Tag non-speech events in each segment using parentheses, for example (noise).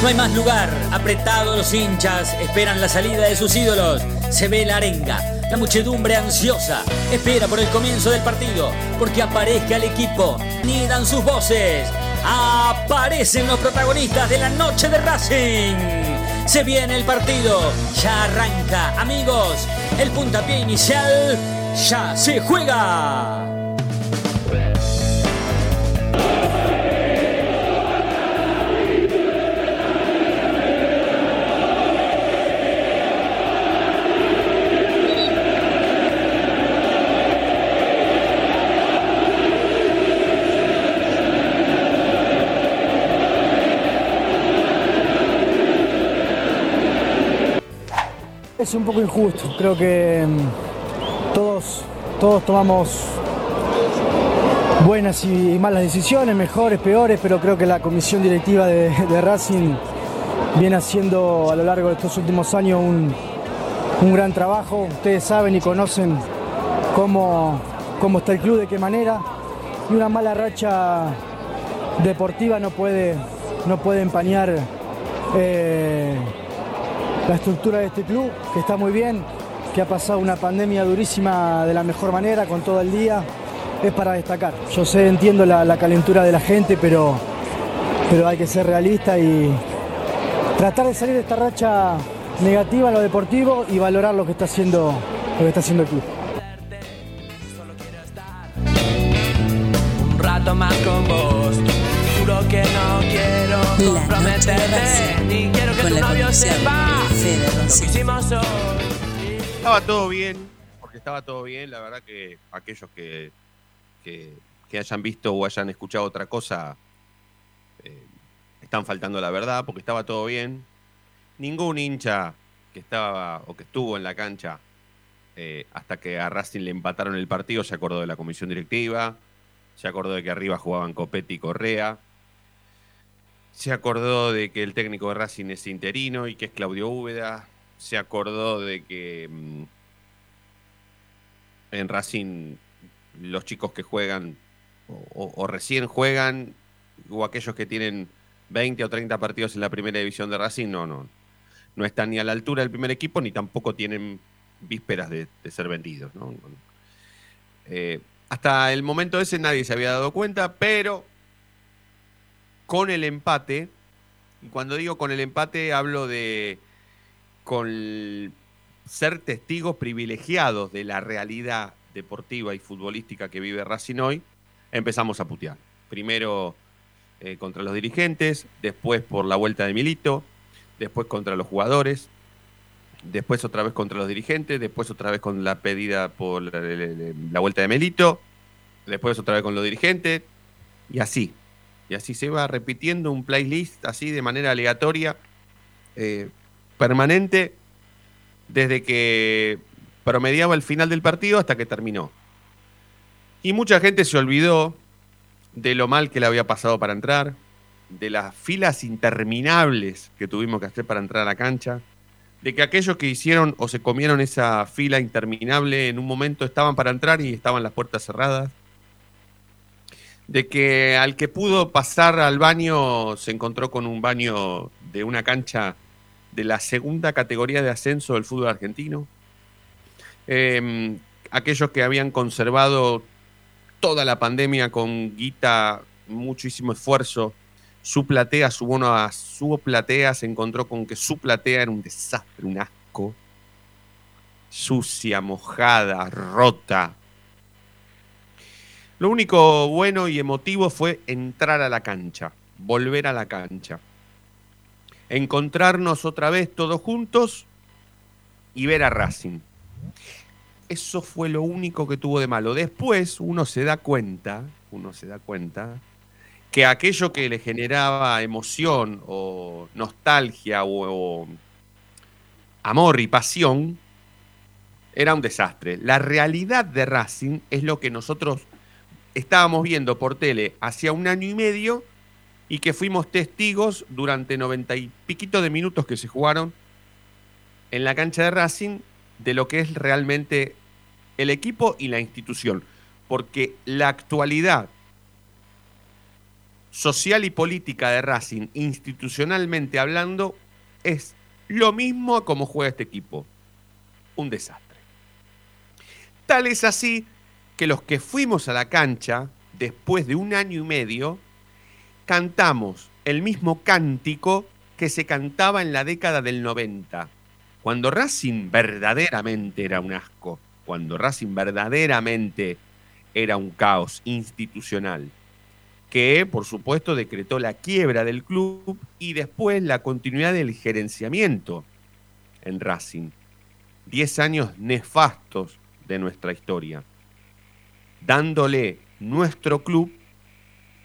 No hay más lugar, apretados los hinchas, esperan la salida de sus ídolos. Se ve la arenga, la muchedumbre ansiosa, espera por el comienzo del partido, porque aparezca el equipo. Nidan sus voces, aparecen los protagonistas de la noche de Racing. Se viene el partido, ya arranca, amigos. El puntapié inicial ya se juega. Es un poco injusto, creo que mm, todos, todos tomamos buenas y malas decisiones, mejores, peores, pero creo que la comisión directiva de, Racing viene haciendo a lo largo de estos últimos años un, un gran trabajo. Ustedes saben y conocen cómo, cómo está el club, de qué manera. Y una mala racha deportiva no puede, no puede empañar eh, la estructura de este club, que está muy bien, que ha pasado una pandemia durísima de la mejor manera, con todo el día, es para destacar. Yo sé, entiendo la, la calentura de la gente, pero, pero hay que ser realista y tratar de salir de esta racha negativa en lo deportivo y valorar lo que está haciendo, lo que está haciendo el club. un rato más con vos. Juro que no quiero Ni quiero que con tu la novio conducción sepa de Fede lo que Rossi. hicimos hoy. Estaba todo bien, porque estaba todo bien. La verdad que aquellos que, que, que hayan visto o hayan escuchado otra cosa eh, están faltando la verdad, porque estaba todo bien. Ningún hincha que estaba o que estuvo en la cancha eh, hasta que a Racing le empataron el partido se acordó de la comisión directiva, se acordó de que arriba jugaban Copetti y Correa, se acordó de que el técnico de Racing es interino y que es Claudio Úbeda, se acordó de que mm, en Racing los chicos que juegan o, recién juegan o aquellos que tienen 20 o 30 partidos en la primera división de Racing, no, no. No están ni a la altura del primer equipo ni tampoco tienen vísperas de, ser vendidos. Eh, hasta el momento ese nadie se había dado cuenta, pero con el empate, y cuando digo con el empate hablo de con ser testigos privilegiados de la realidad deportiva y futbolística que vive Racing hoy, empezamos a putear. Primero eh, contra los dirigentes, después por la vuelta de Milito, después contra los jugadores, después otra vez contra los dirigentes, después otra vez con la pedida por la, la- la vuelta de Melito, después otra vez con los dirigentes, y así. Así se va repitiendo un playlist así de manera aleatoria, eh, permanente, desde que promediaba el final del partido hasta que terminó. Y mucha gente se olvidó de lo mal que le había pasado para entrar, de las filas interminables que tuvimos que hacer para entrar a la cancha, de que aquellos que hicieron o se comieron esa fila interminable en un momento estaban para entrar y estaban las puertas cerradas, de que al que pudo pasar al baño se encontró con un baño de una cancha de la segunda categoría de ascenso del fútbol argentino, Eh, aquellos que habían conservado toda la pandemia con guita, muchísimo esfuerzo, su platea, su bono a su platea, se encontró con que su platea era un desastre, un asco, sucia, mojada, rota. Lo único bueno y emotivo fue entrar a la cancha, volver a la cancha, encontrarnos otra vez todos juntos y ver a Racing. Eso fue lo único que tuvo de malo. Después uno se da cuenta, uno se da cuenta que aquello que le generaba emoción o nostalgia o, o amor y pasión era un desastre. La realidad de Racing es lo que nosotros estábamos viendo por tele hacia un año y medio y que fuimos testigos durante noventa y piquito de minutos que se jugaron en la cancha de Racing de lo que es realmente el equipo y la institución. porque la actualidad social y política de Racing, institucionalmente hablando, es lo mismo a cómo juega este equipo. Un desastre. Tal es así que los que fuimos a la cancha, después de un año y medio, cantamos el mismo cántico que se cantaba en la década del 90, cuando Racing verdaderamente era un asco, cuando Racing verdaderamente era un caos institucional, que por supuesto decretó la quiebra del club y después la continuidad del gerenciamiento en Racing. Diez años nefastos de nuestra historia, dándole nuestro club,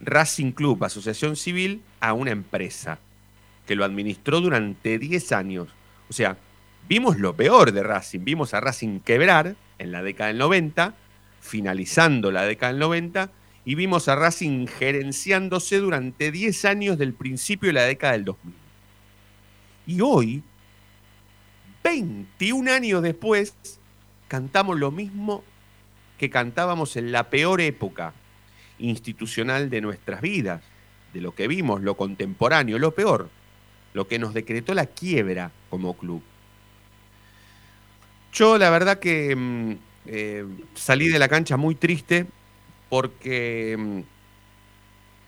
Racing Club, Asociación Civil, a una empresa que lo administró durante 10 años. O sea, vimos lo peor de Racing, vimos a Racing quebrar en la década del 90, finalizando la década del 90, y vimos a Racing gerenciándose durante 10 años del principio de la década del 2000. Y hoy, 21 años después, cantamos lo mismo que cantábamos en la peor época institucional de nuestras vidas, de lo que vimos, lo contemporáneo, lo peor, lo que nos decretó la quiebra como club. Yo la verdad que mm, eh, salí de la cancha muy triste porque mm,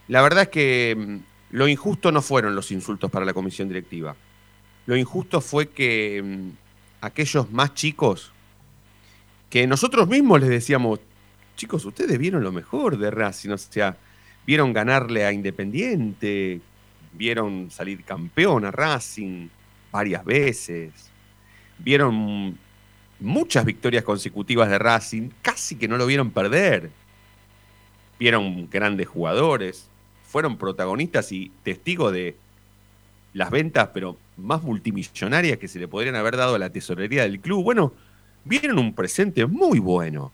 la verdad es que mm, lo injusto no fueron los insultos para la comisión directiva. Lo injusto fue que aquellos más chicos que nosotros mismos les decíamos, chicos, ustedes vieron lo mejor de Racing, o sea, vieron ganarle a Independiente, vieron salir campeón a Racing varias veces, vieron muchas victorias consecutivas de Racing, casi que no lo vieron perder, vieron grandes jugadores, fueron protagonistas y testigos de las ventas, pero más multimillonarias que se le podrían haber dado a la tesorería del club. Bueno, vieron un presente muy bueno.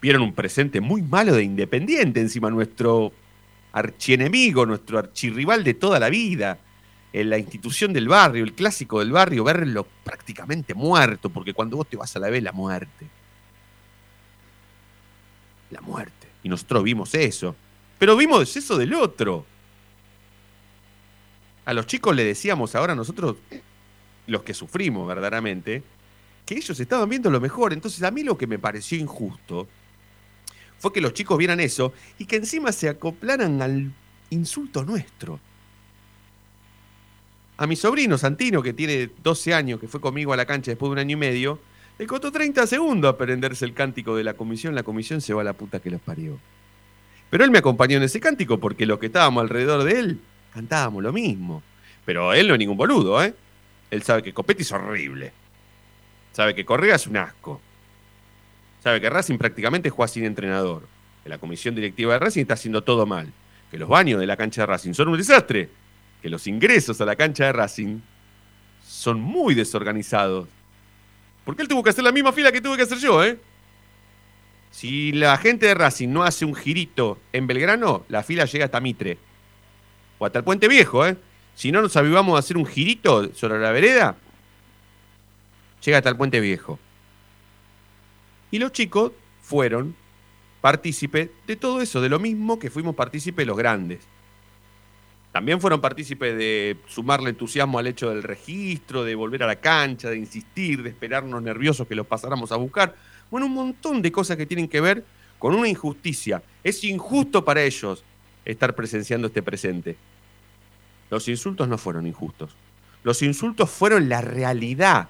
Vieron un presente muy malo de Independiente, encima nuestro archienemigo, nuestro archirrival de toda la vida, en la institución del barrio, el clásico del barrio, verlo prácticamente muerto, porque cuando vos te vas a la vez, la muerte. La muerte. Y nosotros vimos eso. Pero vimos eso del otro. A los chicos le decíamos ahora nosotros, los que sufrimos verdaderamente, que ellos estaban viendo lo mejor. Entonces a mí lo que me pareció injusto fue que los chicos vieran eso y que encima se acoplaran al insulto nuestro. A mi sobrino Santino, que tiene 12 años, que fue conmigo a la cancha después de un año y medio, le costó 30 segundos aprenderse el cántico de la comisión. La comisión se va a la puta que los parió. Pero él me acompañó en ese cántico porque los que estábamos alrededor de él cantábamos lo mismo. Pero él no es ningún boludo, ¿eh? Él sabe que Copetti es horrible. Sabe que Correa es un asco. Sabe que Racing prácticamente juega sin entrenador. Que la comisión directiva de Racing está haciendo todo mal. Que los baños de la cancha de Racing son un desastre. Que los ingresos a la cancha de Racing son muy desorganizados. Porque él tuvo que hacer la misma fila que tuve que hacer yo, ¿eh? Si la gente de Racing no hace un girito en Belgrano, la fila llega hasta Mitre. O hasta el Puente Viejo, ¿eh? Si no nos avivamos a hacer un girito sobre la vereda, llega hasta el puente viejo. Y los chicos fueron partícipes de todo eso, de lo mismo que fuimos partícipes los grandes. También fueron partícipes de sumarle entusiasmo al hecho del registro, de volver a la cancha, de insistir, de esperarnos nerviosos que los pasáramos a buscar. Bueno, un montón de cosas que tienen que ver con una injusticia. Es injusto para ellos estar presenciando este presente. Los insultos no fueron injustos. Los insultos fueron la realidad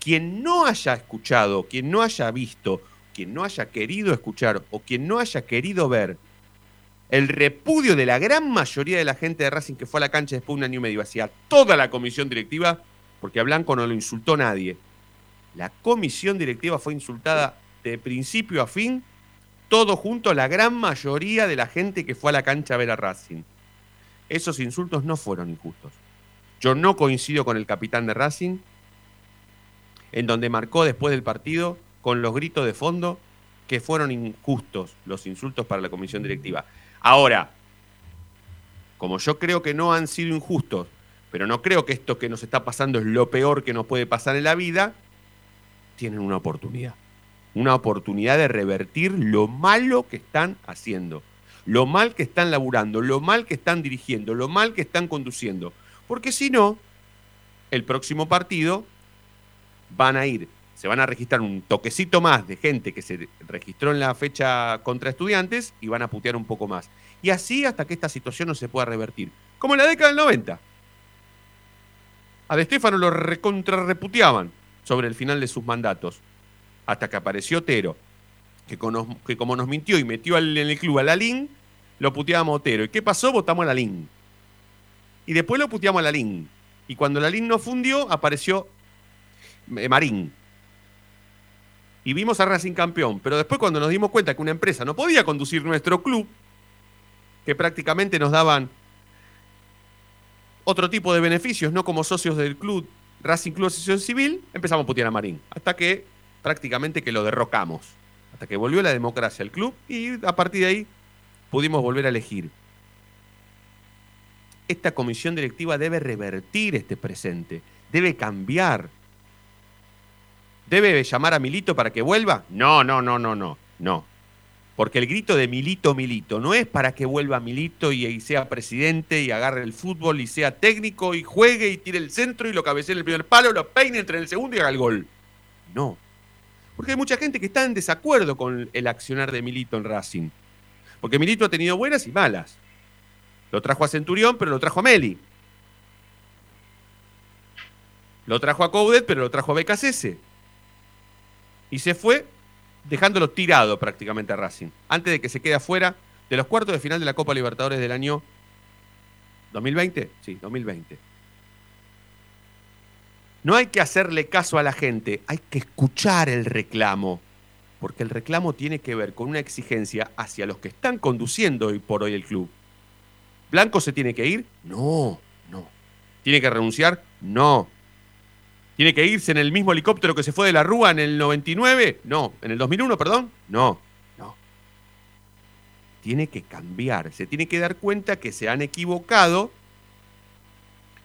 quien no haya escuchado, quien no haya visto, quien no haya querido escuchar o quien no haya querido ver el repudio de la gran mayoría de la gente de Racing que fue a la cancha después de un año y medio hacia toda la comisión directiva, porque a Blanco no lo insultó nadie. La comisión directiva fue insultada de principio a fin, todo junto a la gran mayoría de la gente que fue a la cancha a ver a Racing. Esos insultos no fueron injustos. Yo no coincido con el capitán de Racing, en donde marcó después del partido con los gritos de fondo que fueron injustos los insultos para la comisión directiva. Ahora, como yo creo que no han sido injustos, pero no creo que esto que nos está pasando es lo peor que nos puede pasar en la vida, tienen una oportunidad. una oportunidad de revertir lo malo que están haciendo, lo mal que están laburando, lo mal que están dirigiendo, lo mal que están conduciendo. Porque si no, el próximo partido van a ir, se van a registrar un toquecito más de gente que se registró en la fecha contra estudiantes y van a putear un poco más. Y así hasta que esta situación no se pueda revertir. Como en la década del 90. A De Stefano lo recontrarreputeaban sobre el final de sus mandatos. Hasta que apareció Otero, que, que como nos mintió y metió en el club a Lalín, lo puteábamos a Otero. ¿Y qué pasó? Votamos a Lalín. Y después lo puteamos a Lalín. Y cuando Lalín no fundió, apareció Marín. Y vimos a Racing campeón. Pero después cuando nos dimos cuenta que una empresa no podía conducir nuestro club, que prácticamente nos daban otro tipo de beneficios, no como socios del club Racing Club Asociación Civil, empezamos a putear a Marín. Hasta que prácticamente que lo derrocamos. Hasta que volvió la democracia al club y a partir de ahí pudimos volver a elegir. Esta comisión directiva debe revertir este presente, debe cambiar. ¿Debe llamar a Milito para que vuelva? No, no, no, no, no, no. Porque el grito de Milito, Milito, no es para que vuelva Milito y, sea presidente y agarre el fútbol y sea técnico y juegue y tire el centro y lo cabecee en el primer palo, lo peine entre el segundo y haga el gol. No. Porque hay mucha gente que está en desacuerdo con el accionar de Milito en Racing. Porque Milito ha tenido buenas y malas. Lo trajo a Centurión, pero lo trajo a Meli. Lo trajo a Coudet, pero lo trajo a BKCS. Y se fue dejándolo tirado prácticamente a Racing, antes de que se quede afuera de los cuartos de final de la Copa Libertadores del año 2020. Sí, 2020. No hay que hacerle caso a la gente, hay que escuchar el reclamo, porque el reclamo tiene que ver con una exigencia hacia los que están conduciendo hoy por hoy el club. ¿Blanco se tiene que ir? No, no. ¿Tiene que renunciar? No. ¿Tiene que irse en el mismo helicóptero que se fue de la Rúa en el 99? No. ¿En el 2001, perdón? No. No. Tiene que cambiar. Se tiene que dar cuenta que se han equivocado,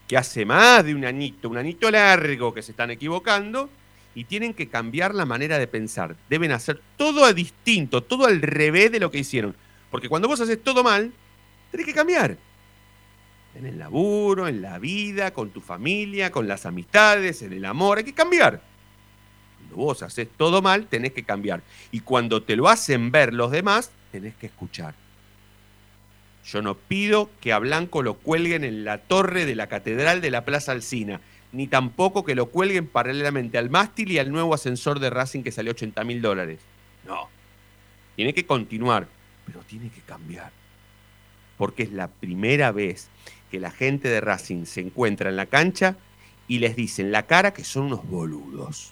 que hace más de un añito, un añito largo que se están equivocando y tienen que cambiar la manera de pensar. Deben hacer todo distinto, todo al revés de lo que hicieron. Porque cuando vos haces todo mal, tenés que cambiar en el laburo, en la vida, con tu familia, con las amistades, en el amor. Hay que cambiar. Cuando vos haces todo mal, tenés que cambiar. Y cuando te lo hacen ver los demás, tenés que escuchar. Yo no pido que a Blanco lo cuelguen en la torre de la Catedral de la Plaza Alcina, ni tampoco que lo cuelguen paralelamente al mástil y al nuevo ascensor de Racing que salió 80 mil dólares. No. Tiene que continuar, pero tiene que cambiar. Porque es la primera vez que la gente de Racing se encuentra en la cancha y les dicen la cara que son unos boludos.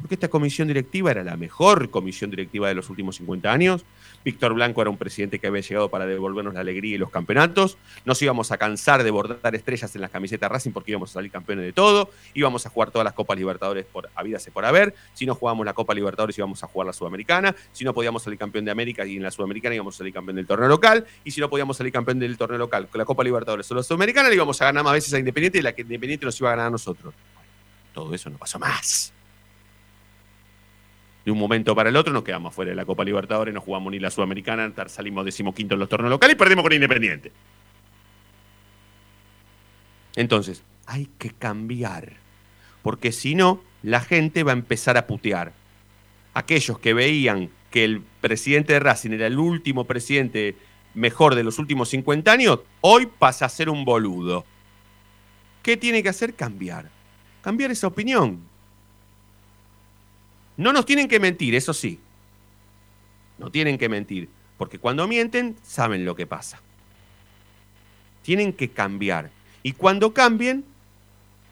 Porque esta comisión directiva era la mejor comisión directiva de los últimos 50 años, Víctor Blanco era un presidente que había llegado para devolvernos la alegría y los campeonatos. Nos íbamos a cansar de bordar estrellas en las camisetas Racing porque íbamos a salir campeones de todo. Íbamos a jugar todas las Copas Libertadores por habidas y por haber. Si no jugábamos la Copa Libertadores íbamos a jugar la Sudamericana. Si no podíamos salir campeón de América y en la Sudamericana íbamos a salir campeón del torneo local. Y si no podíamos salir campeón del torneo local con la Copa Libertadores o la Sudamericana, le íbamos a ganar más veces a Independiente y la que Independiente nos iba a ganar a nosotros. Todo eso no pasó más de un momento para el otro nos quedamos fuera de la Copa Libertadores, no jugamos ni la Sudamericana, salimos decimoquinto en los torneos locales y perdimos con Independiente. Entonces, hay que cambiar, porque si no, la gente va a empezar a putear. Aquellos que veían que el presidente de Racing era el último presidente mejor de los últimos 50 años, hoy pasa a ser un boludo. ¿Qué tiene que hacer? Cambiar. Cambiar esa opinión. No nos tienen que mentir, eso sí. No tienen que mentir, porque cuando mienten saben lo que pasa. Tienen que cambiar. Y cuando cambien,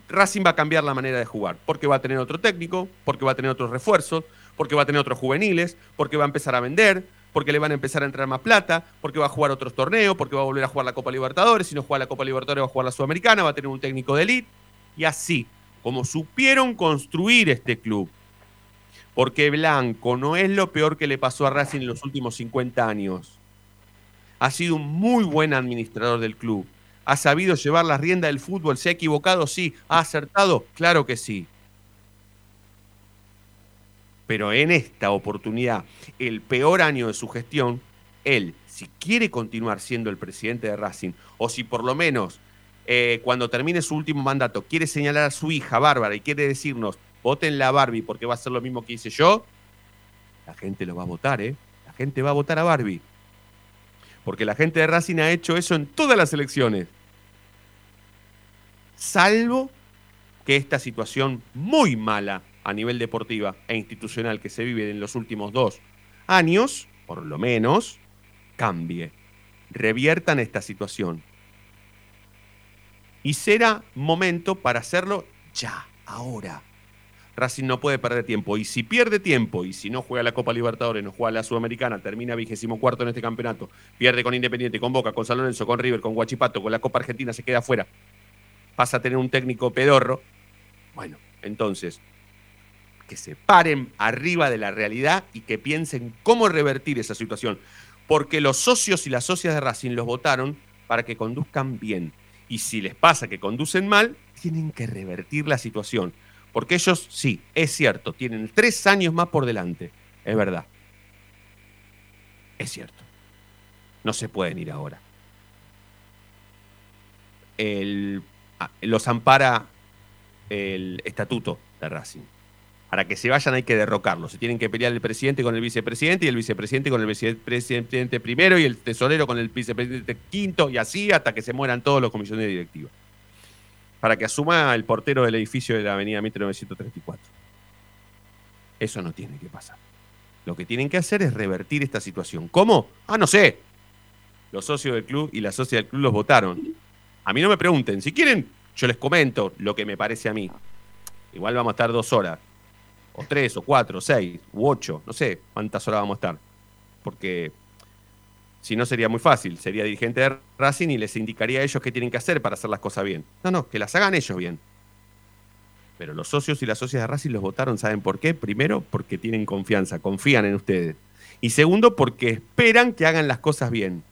Racing va a cambiar la manera de jugar, porque va a tener otro técnico, porque va a tener otros refuerzos, porque va a tener otros juveniles, porque va a empezar a vender, porque le van a empezar a entrar más plata, porque va a jugar otros torneos, porque va a volver a jugar la Copa Libertadores, si no juega la Copa Libertadores va a jugar la Sudamericana, va a tener un técnico de elite, y así, como supieron construir este club, porque Blanco no es lo peor que le pasó a Racing en los últimos 50 años. Ha sido un muy buen administrador del club. Ha sabido llevar la rienda del fútbol. ¿Se ha equivocado? Sí. ¿Ha acertado? Claro que sí. Pero en esta oportunidad, el peor año de su gestión, él, si quiere continuar siendo el presidente de Racing, o si por lo menos eh, cuando termine su último mandato quiere señalar a su hija Bárbara y quiere decirnos, voten a Barbie porque va a ser lo mismo que hice yo, la gente lo va a votar, ¿eh? La gente va a votar a Barbie. Porque la gente de Racing ha hecho eso en todas las elecciones. Salvo que esta situación muy mala a nivel deportiva e institucional que se vive en los últimos dos años, por lo menos, cambie. Reviertan esta situación. Y será momento para hacerlo ya, ahora. Racing no puede perder tiempo. Y si pierde tiempo, y si no juega la Copa Libertadores, no juega la Sudamericana, termina vigésimo cuarto en este campeonato, pierde con Independiente, con Boca, con San Lorenzo, con River, con Guachipato, con la Copa Argentina, se queda afuera, pasa a tener un técnico pedorro. Bueno, entonces, que se paren arriba de la realidad y que piensen cómo revertir esa situación. Porque los socios y las socias de Racing los votaron para que conduzcan bien. Y si les pasa que conducen mal, tienen que revertir la situación. Porque ellos, sí, es cierto, tienen tres años más por delante. Es verdad. Es cierto. No se pueden ir ahora. El, ah, los ampara el estatuto de Racing. Para que se vayan hay que derrocarlos. Se tienen que pelear el presidente con el vicepresidente y el vicepresidente con el vicepresidente primero y el tesorero con el vicepresidente quinto y así hasta que se mueran todos los comisiones directivos para que asuma el portero del edificio de la avenida 1934. Eso no tiene que pasar. Lo que tienen que hacer es revertir esta situación. ¿Cómo? Ah, no sé. Los socios del club y las socias del club los votaron. A mí no me pregunten. Si quieren, yo les comento lo que me parece a mí. Igual vamos a estar dos horas. O tres, o cuatro, o seis, u ocho. No sé cuántas horas vamos a estar. Porque si no, sería muy fácil. Sería dirigente de Racing y les indicaría a ellos qué tienen que hacer para hacer las cosas bien. No, no, que las hagan ellos bien. Pero los socios y las socias de Racing los votaron, ¿saben por qué? Primero, porque tienen confianza, confían en ustedes. Y segundo, porque esperan que hagan las cosas bien.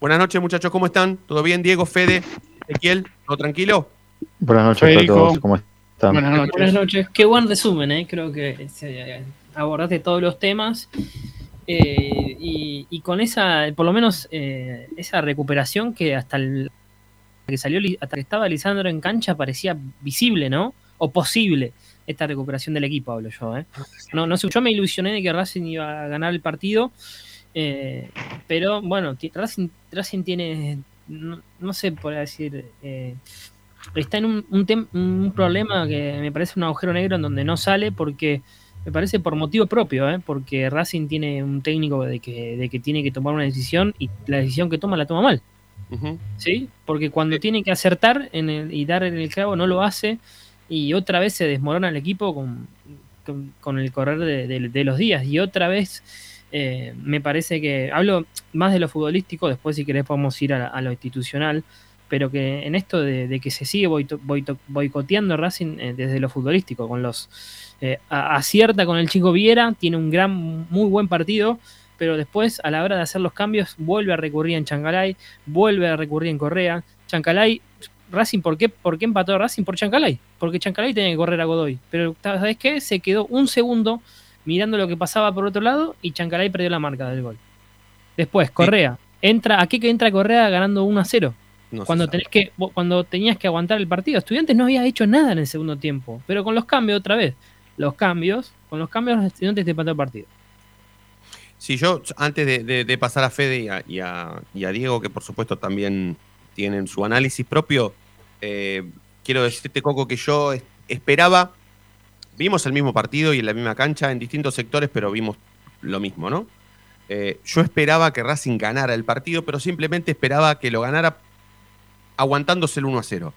Buenas noches, muchachos, ¿cómo están? ¿Todo bien, Diego, Fede, Ezequiel? ¿Todo tranquilo? Buenas noches a todos, ¿cómo están? Buenas noches. Buenas noches. Qué buen resumen, ¿eh? Creo que abordaste todos los temas. Eh, y, con esa, por lo menos, eh, esa recuperación que hasta el que salió, hasta que estaba Lisandro en cancha parecía visible, ¿no? O posible esta recuperación del equipo, hablo yo, ¿eh? No, no sé, yo me ilusioné de que Racing iba a ganar el partido, pero bueno, Racing, Racing tiene, no, sé, por decir, está en un, un, un problema que me parece un agujero negro en donde no sale porque me parece por motivo propio, ¿eh? porque Racing tiene un técnico de que, de que tiene que tomar una decisión y la decisión que toma la toma mal. ¿Sí? Porque cuando tiene que acertar en el, y dar en el clavo no lo hace y otra vez se desmorona el equipo con, con, el correr de, los días y otra vez eh, me parece que hablo más de lo futbolístico, después si querés podemos ir a, lo institucional, pero que en esto de, que se sigue boicoteando Racing eh, desde lo futbolístico, con los eh, acierta con el chico Viera, tiene un gran, muy buen partido, pero después a la hora de hacer los cambios vuelve a recurrir en Chancalay, vuelve a recurrir en Correa. Chancalay, Racing, ¿por qué, ¿por qué empató Racing? Por Chancalay, porque Chancalay tenía que correr a Godoy, pero ¿sabes qué? Se quedó un segundo mirando lo que pasaba por otro lado y Chancalay perdió la marca del gol. Después, Correa, entra, ¿a qué que entra Correa ganando 1 a 0? Cuando, tenés que, cuando tenías que aguantar el partido. Estudiantes no había hecho nada en el segundo tiempo, pero con los cambios otra vez los cambios, con los cambios los estudiantes te empató el partido. Sí, yo antes de, pasar a Fede y a, Diego, que por supuesto también tienen su análisis propio, eh, quiero decirte, Coco, que yo esperaba, vimos el mismo partido y en la misma cancha, en distintos sectores, pero vimos lo mismo, ¿no? Eh, yo esperaba que Racing ganara el partido, pero simplemente esperaba que lo ganara aguantándose el 1 a 0.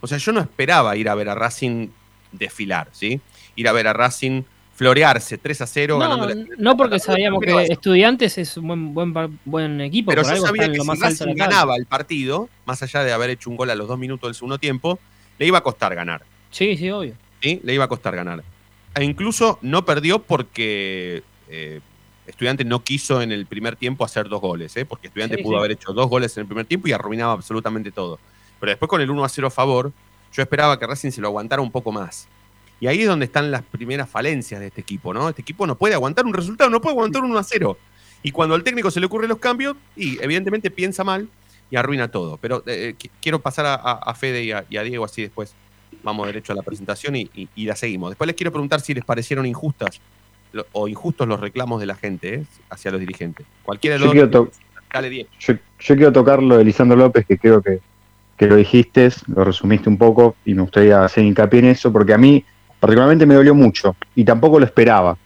O sea, yo no esperaba ir a ver a Racing desfilar, ¿sí? ir a ver a Racing florearse 3 a 0. No, no porque sabíamos que Estudiantes es un buen, buen, buen equipo. Pero yo sabía que si Racing ganaba el partido, más allá de haber hecho un gol a los dos minutos del segundo tiempo, le iba a costar ganar. Sí, sí, obvio. Sí, le iba a costar ganar. E incluso no perdió porque eh, Estudiantes no quiso en el primer tiempo hacer dos goles, ¿eh? porque Estudiantes pudo haber hecho dos goles en el primer tiempo y arruinaba absolutamente todo. Pero después con el 1 a 0 a favor, yo esperaba que Racing se lo aguantara un poco más Y ahí es donde están las primeras falencias de este equipo, ¿no? Este equipo no puede aguantar un resultado, no puede aguantar un 1 a 0. Y cuando al técnico se le ocurren los cambios, y evidentemente piensa mal y arruina todo. Pero eh, eh, quiero pasar a, Fede y a, Diego, así después vamos derecho a la presentación y, la seguimos. Después les quiero preguntar si les parecieron injustas o injustos los reclamos de la gente ¿eh? hacia los dirigentes. Cualquiera de los dos. Dale, Yo, quiero tocar lo de Lisandro López, que creo que, que lo dijiste, lo resumiste un poco, y me gustaría hacer hincapié en eso, porque a mí particularmente me dolió mucho y tampoco lo esperaba.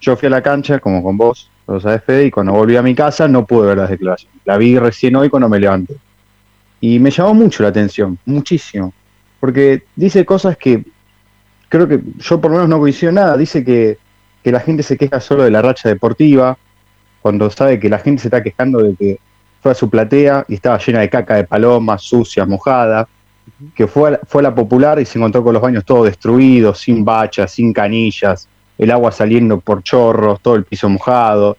Yo fui a la cancha, como con vos, lo sabes, Fede, y cuando volví a mi casa no pude ver las declaraciones. La vi recién hoy cuando me levanté. Y me llamó mucho la atención, muchísimo. Porque dice cosas que creo que yo por lo menos no coincido nada. Dice que, que la gente se queja solo de la racha deportiva, cuando sabe que la gente se está quejando de que fue a su platea y estaba llena de caca de palomas, sucia, mojada que fue a, fue la popular y se encontró con los baños todos destruidos, sin bachas, sin canillas, el agua saliendo por chorros, todo el piso mojado.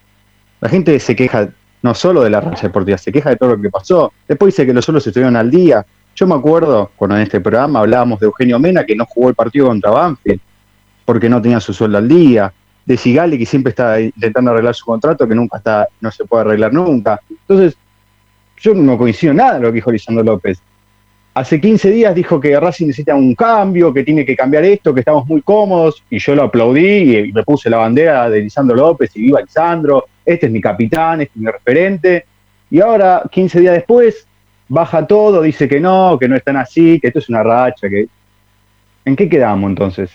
La gente se queja no solo de la racha deportiva, se queja de todo lo que pasó. Después dice que los solos estuvieron al día. Yo me acuerdo cuando en este programa hablábamos de Eugenio Mena que no jugó el partido contra Banfield porque no tenía su sueldo al día. De Sigali que siempre está intentando arreglar su contrato que nunca está, no se puede arreglar nunca. Entonces, yo no coincido nada en lo que dijo Lisandro López. Hace 15 días dijo que Racing necesita un cambio, que tiene que cambiar esto, que estamos muy cómodos, y yo lo aplaudí y me puse la bandera de Lisandro López y viva Lisandro, este es mi capitán, este es mi referente. Y ahora, 15 días después, baja todo, dice que no, que no están así, que esto es una racha, que... ¿En qué quedamos entonces?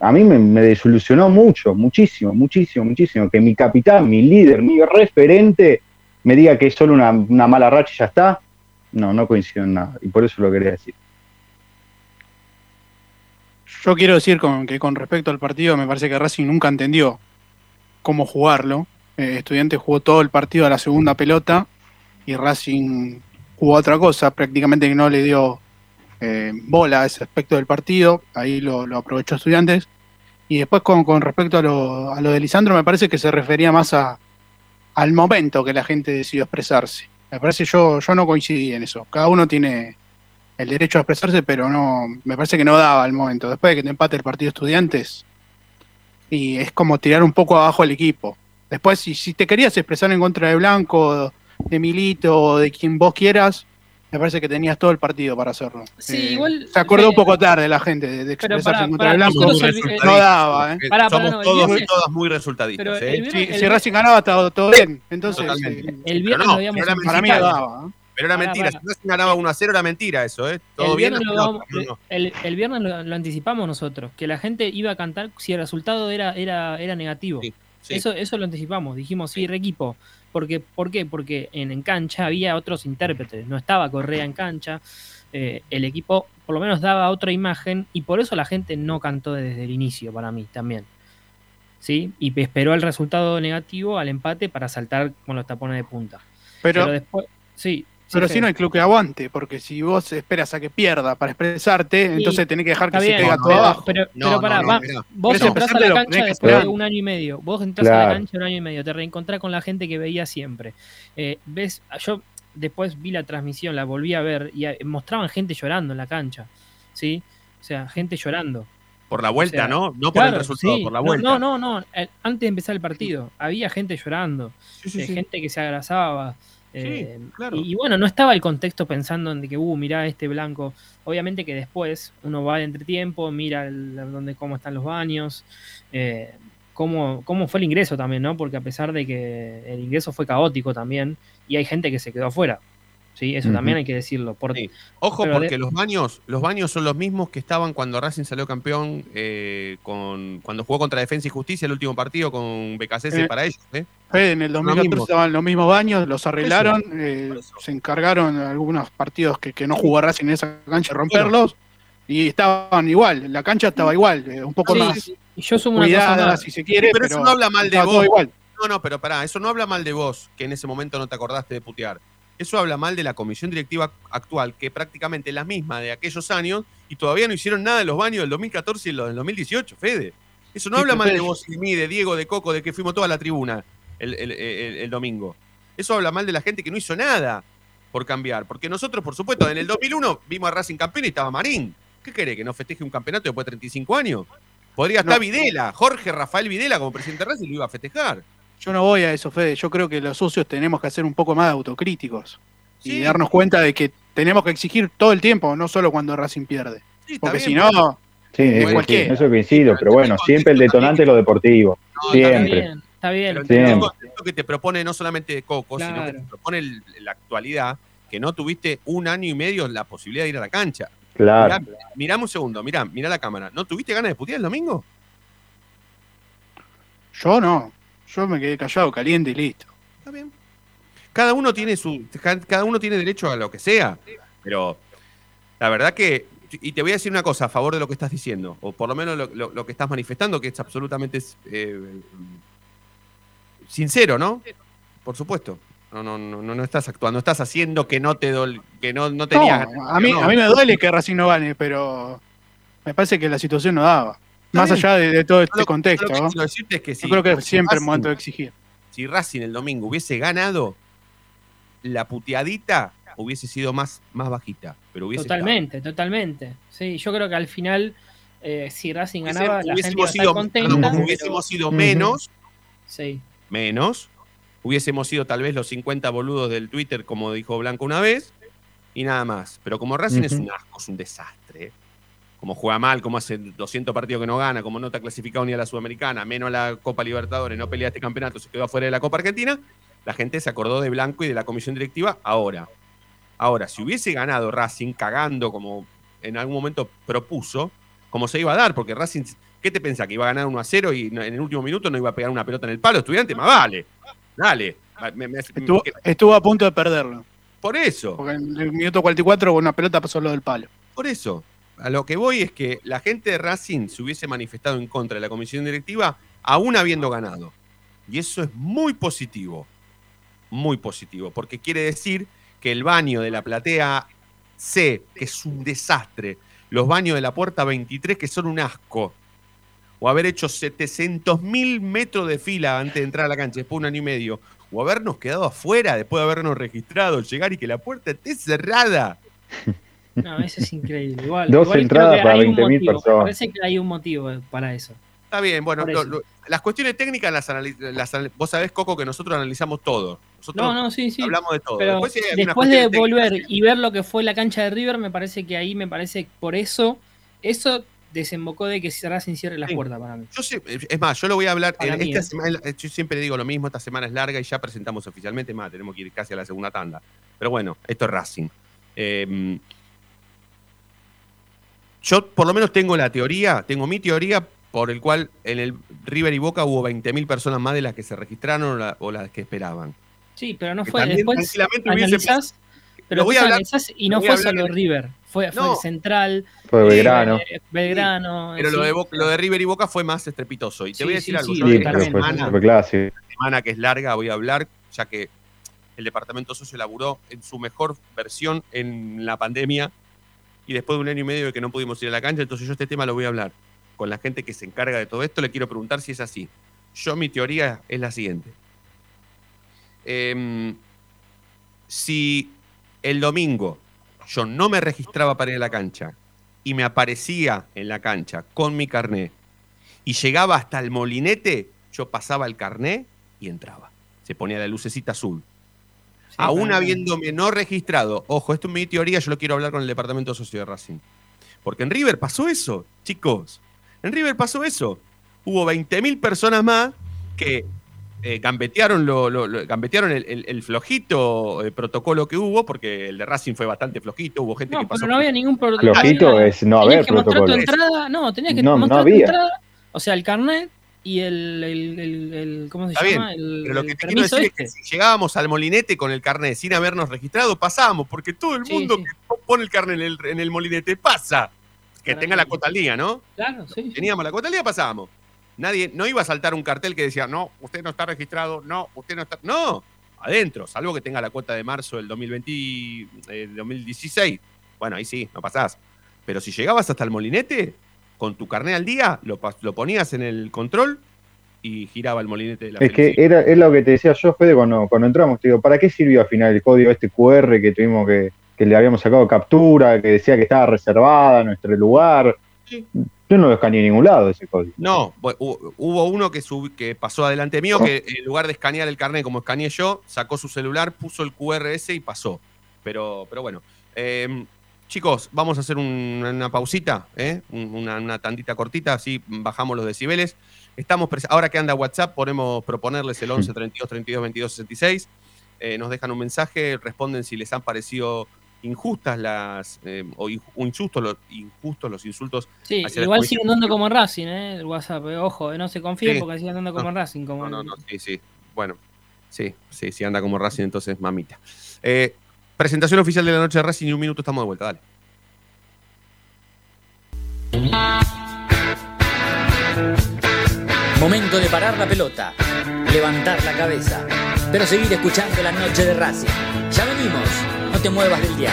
A mí me, desilusionó mucho, muchísimo, muchísimo, muchísimo, que mi capitán, mi líder, mi referente, me diga que es solo una, mala racha y ya está no, no coincido en nada. Y por eso lo quería decir. Yo quiero decir con, que con respecto al partido, me parece que Racing nunca entendió cómo jugarlo. Eh, Estudiante jugó todo el partido a la segunda pelota y Racing jugó otra cosa, prácticamente que no le dio eh, bola ese aspecto del partido. Ahí lo, aprovechó Estudiantes. Y después con, con respecto a lo, a lo de Lisandro, me parece que se refería más a, al momento que la gente decidió expresarse. Me parece yo, yo no coincidí en eso. Cada uno tiene el derecho a expresarse, pero no, me parece que no daba el momento. Después de que te empate el partido estudiantes, y es como tirar un poco abajo al equipo. Después, si, si te querías expresar en contra de Blanco, de Milito de quien vos quieras, me parece que tenías todo el partido para hacerlo. Sí, eh, igual. Se acordó un poco tarde la gente de, expresarse contra el blanco. No daba, ¿eh? Somos todos y todas muy resultadistas. ¿eh? si Racing ganaba, estaba todo bien. Entonces, eh, el viernes lo habíamos Para mí no daba. ¿eh? Pero era mentira. Si Racing ganaba 1 a 0, era mentira eso, ¿eh? Todo el bien. Lo el, el, viernes lo, anticipamos nosotros. Que la gente iba a cantar si el resultado era, era, era negativo. Eso, eso lo anticipamos. Dijimos, sí, re equipo porque, ¿Por qué? Porque en, cancha había otros intérpretes, no estaba Correa en cancha, eh, el equipo por lo menos daba otra imagen y por eso la gente no cantó desde el inicio para mí también. ¿Sí? Y esperó el resultado negativo al empate para saltar con los tapones de punta. Pero, Pero después, sí, pero si no hay club que aguante, porque si vos esperas a que pierda para expresarte, entonces tenés que dejar que se caiga todo abajo. Pero, pero pará, vos entras a la cancha después de un año y medio. Vos entras a la cancha un año y medio, te reencontrás con la gente que veía siempre. Eh, ves, yo después vi la transmisión, la volví a ver y eh, mostraban gente llorando en la cancha. ¿Sí? O sea, gente llorando. Por la vuelta, ¿no? No por el resultado, por la vuelta. No, no, no. Antes de empezar el partido, había gente llorando. Eh, gente que se abrazaba. Eh, y, bueno, no estaba el contexto pensando en que, uh, mirá este blanco. Obviamente que después uno va al entretiempo, mira donde, cómo están los baños, eh, cómo, cómo fue el ingreso también, ¿no? Porque a pesar de que el ingreso fue caótico también, y hay gente que se quedó afuera. Sí, eso también hay que decirlo. Ojo, porque los baños, los baños son los mismos que estaban cuando Racing salió campeón, eh, con, cuando jugó contra Defensa y Justicia el último partido con BKC eh, para ellos. ¿eh? En el 2014 estaban los mismos baños, los arreglaron, se encargaron algunos partidos que, que no jugó Racing en esa cancha romperlos. Y estaban igual, la cancha estaba igual, un poco más y yo sumo cuidada, si se quiere. Pero, eso no habla mal de vos. No, no, pero pará, eso no habla mal de vos, que en ese momento no te acordaste de putear. Eso habla mal de la comisión directiva actual, que prácticamente es la misma de aquellos años y todavía no hicieron nada en los baños del 2014 y del 2018, Fede. Eso no habla mal de vos y mí, de Diego, de Coco, de que fuimos toda la tribuna el, domingo. Eso habla mal de la gente que no hizo nada por cambiar. Porque nosotros, por supuesto, en el 2001 vimos a Racing campeón y estaba Marín. ¿Qué querés? ¿Que no festeje un campeonato después de 35 años? Podría estar No. Videla, Jorge Rafael Videla como presidente de Racing lo iba a festejar. Yo no voy a eso, Fede. Yo creo que los socios tenemos que ser un poco más autocríticos Sí. y darnos cuenta de que tenemos que exigir todo el tiempo, no solo cuando Racing pierde. Sí, está Porque bien, si no, Sí, eso, cualquiera. eso coincido, pero bueno, siempre el detonante es lo deportivo. No, Está Siempre. bien, está bien. Pero Siempre. entiendo el concepto que te propone no solamente Coco, sino que te propone el- la actualidad, que no tuviste un año y medio la posibilidad de ir a la cancha. Claro. Mirá, mirame un segundo, mirá, mirá la cámara. ¿No tuviste ganas de putear el domingo? yo no. Yo me quedé callado, caliente y listo. Está bien. Cada uno tiene su. ca- Cada uno tiene derecho a lo que sea. Pero la verdad que. Y te voy a decir una cosa a favor de lo que estás diciendo, o por lo menos lo, lo- lo que estás manifestando, que es absolutamente eh, sincero, ¿no? Por supuesto. No, no, no, no, no estás actuando, estás haciendo que no te dol- que no, no tenías. No, a, mí, no. a mí me duele que Racing no gane, pero me parece que la situación no daba. Más bien. allá de, de todo este lo- contexto, yo lo que ¿no? quiero decirte es que si- yo creo que si siempre es Racing- momento de exigir. si Racing el domingo hubiese ganado, la puteadita hubiese sido más, más bajita. Pero hubiese Totalmente, totalmente. Sí, yo creo que al final, eh, si Racing ganaba, la gente iba a hubiésemos estar sido, contenta. perdón, pero- hubiésemos sido menos, Sí, menos. Hubiésemos sido tal vez los 50 boludos del Twitter, como dijo Blanco una vez, y nada más. Pero como Racing es un asco, es un desastre. Como juega mal, como hace 200 partidos que no gana, como no está clasificado ni a la Sudamericana, menos a la Copa Libertadores, no pelea este campeonato, se quedó afuera de la Copa Argentina, la gente se acordó de Blanco y de la comisión directiva ahora. Ahora, si hubiese ganado Racing cagando como en algún momento propuso, como se iba a dar, porque Racing, ¿qué te pensás? ¿Que iba a ganar 1 a 0 y en el último minuto no iba a pegar una pelota en el palo? Estudiante, más vale. Dale. Me- me- Estuvo, estuvo a punto de perderlo. por eso. Porque en el minuto 44 una pelota pasó lo del palo. Por eso, a lo que voy es que la gente de Racing se hubiese manifestado en contra de la comisión directiva aún habiendo ganado. Y eso es muy positivo. Muy positivo. Porque quiere decir que el baño de la platea C, que es un desastre, los baños de la puerta 23, que son un asco, o haber hecho 700.000 metros de fila antes de entrar a la cancha después de un año y medio, o habernos quedado afuera después de habernos registrado, llegar y que la puerta esté cerrada. (laughs) no, eso es increíble. Igual, Dos igual entradas para hay un 20.000 motivo, personas. me Parece que hay un motivo para eso. Está bien, bueno, lo- lo- las cuestiones técnicas las, anali- las vos sabés, Coco, que nosotros analizamos todo. Nosotros No, no, sí, sí. hablamos de todo. Pero Después, si de volver técnicas, y ver lo que fue la cancha de River, me parece que ahí me parece por eso, eso desembocó de que Racing cierre las Sí. puertas para mí. Yo sé- es más, yo lo voy a hablar. En mí, esta ¿eh? semana, yo siempre digo lo mismo, esta semana es larga y ya presentamos oficialmente. Más, tenemos que ir casi a la segunda tanda. Pero bueno, esto es Racing. Eh, yo por lo menos tengo la teoría, tengo mi teoría por el cual en el River y Boca hubo 20.000 personas más de las que se registraron o, la- o las que esperaban. Sí, pero no Que fue. Después tranquilamente hubiese- analizás, pero voy a hablar- analizás y no fue solo en- River, fue, fue No. el Central, Fue Sí, Belgrano. eh, Belgrano. Pero sí. lo, de Boca- lo de River y Boca fue más estrepitoso. Y te Sí, voy a decir sí, algo. sí, yo pero fue semana- clásico. semana que es larga voy a hablar, ya que el departamento socio laburó en su mejor versión en la pandemia y después de un año y medio de que no pudimos ir a la cancha, entonces yo este tema lo voy a hablar con la gente que se encarga de todo esto, le quiero preguntar si es así. Yo mi teoría es la siguiente. Em, si el domingo yo no me registraba para ir a la cancha y me aparecía en la cancha con mi carné y llegaba hasta el molinete, yo pasaba el carné y entraba. Se ponía la lucecita azul. Sí, Aún habiéndome no registrado, ojo, esto es mi teoría, yo lo quiero hablar con el departamento socio de Racing. Porque en River pasó eso, chicos. En River pasó eso. Hubo 20.000 personas más que eh, gambetearon, lo, lo- lo- gambetearon el, el- el flojito eh, protocolo que hubo, porque el de Racing fue bastante flojito, hubo gente No, que pasó. pero no había ningún problema. Flojito Había- es no haber tu protocolo. entrada, no, tenías que No, no mostrar tu había. entrada, o sea, el carnet y el, el, el- el- ¿cómo se Está llama? El, Pero lo que te quiero decir es este. que si llegábamos al molinete con el carnet sin habernos registrado, pasábamos, porque todo el Sí, mundo sí. que pone el carnet en el, en el molinete pasa. Que Para tenga la cuota al día, ¿no? Claro, sí. sí. Teníamos la cuota al día, pasábamos. Nadie, no iba a saltar un cartel que decía, no, usted no está registrado, no, usted no está. No, adentro, salvo que tenga la cuota de marzo del 2020, eh, 2016. Bueno, ahí sí, no pasás. Pero si llegabas hasta el molinete, con tu carnet al día, lo, lo ponías en el control y giraba el molinete de la Es que era, es lo que te decía yo, Fede, cuando, cuando entramos. Te digo, ¿para qué sirvió al final el código este QR que tuvimos que, que le habíamos sacado captura, que decía que estaba reservada nuestro lugar. Yo no lo escaneé en ningún lado ese código. No, hubo uno que, que pasó adelante mío, que en lugar de escanear el carnet como escaneé yo, sacó su celular, puso el QRS y pasó. Pero, pero bueno. Em, chicos, vamos a hacer una pausita, ¿eh? una, tantita cortita, así bajamos los decibeles. Estamos ahora que anda WhatsApp, podemos proponerles el 11 32 32 22 66. nos dejan un mensaje, responden si les han parecido injustas las eh, o injustos los, injustos los insultos. Sí, igual siguen dando como Racing, ¿eh? El WhatsApp, eh, ojo, no se confíen porque siguen dando como Racing. Como no, no, sí, sí. Bueno, sí, sí, sí anda como Racing, entonces mamita. Eh, presentación oficial de la noche de Racing y un minuto estamos de vuelta, dale. Momento de parar la pelota, levantar la cabeza, pero seguir escuchando la noche de Racing. Ya venimos no te muevas del día.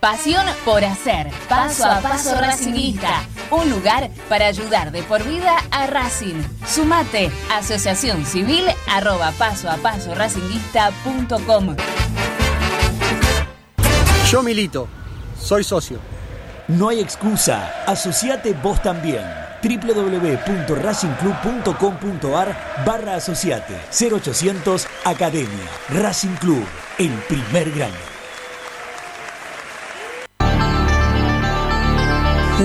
Pasión por hacer, paso a paso Racingista. Un lugar para ayudar de por vida a Racing. Sumate, asociación civil arroba paso a paso Yo milito, soy socio. No hay excusa, asociate vos también www.racingclub.com.ar barra asociate 0800 Academia Racing Club, el primer grande.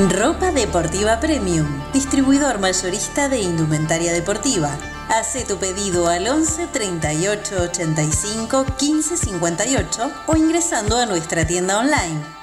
Ropa Deportiva Premium, distribuidor mayorista de indumentaria deportiva. Hace tu pedido al 11 38 85 15 58 o ingresando a nuestra tienda online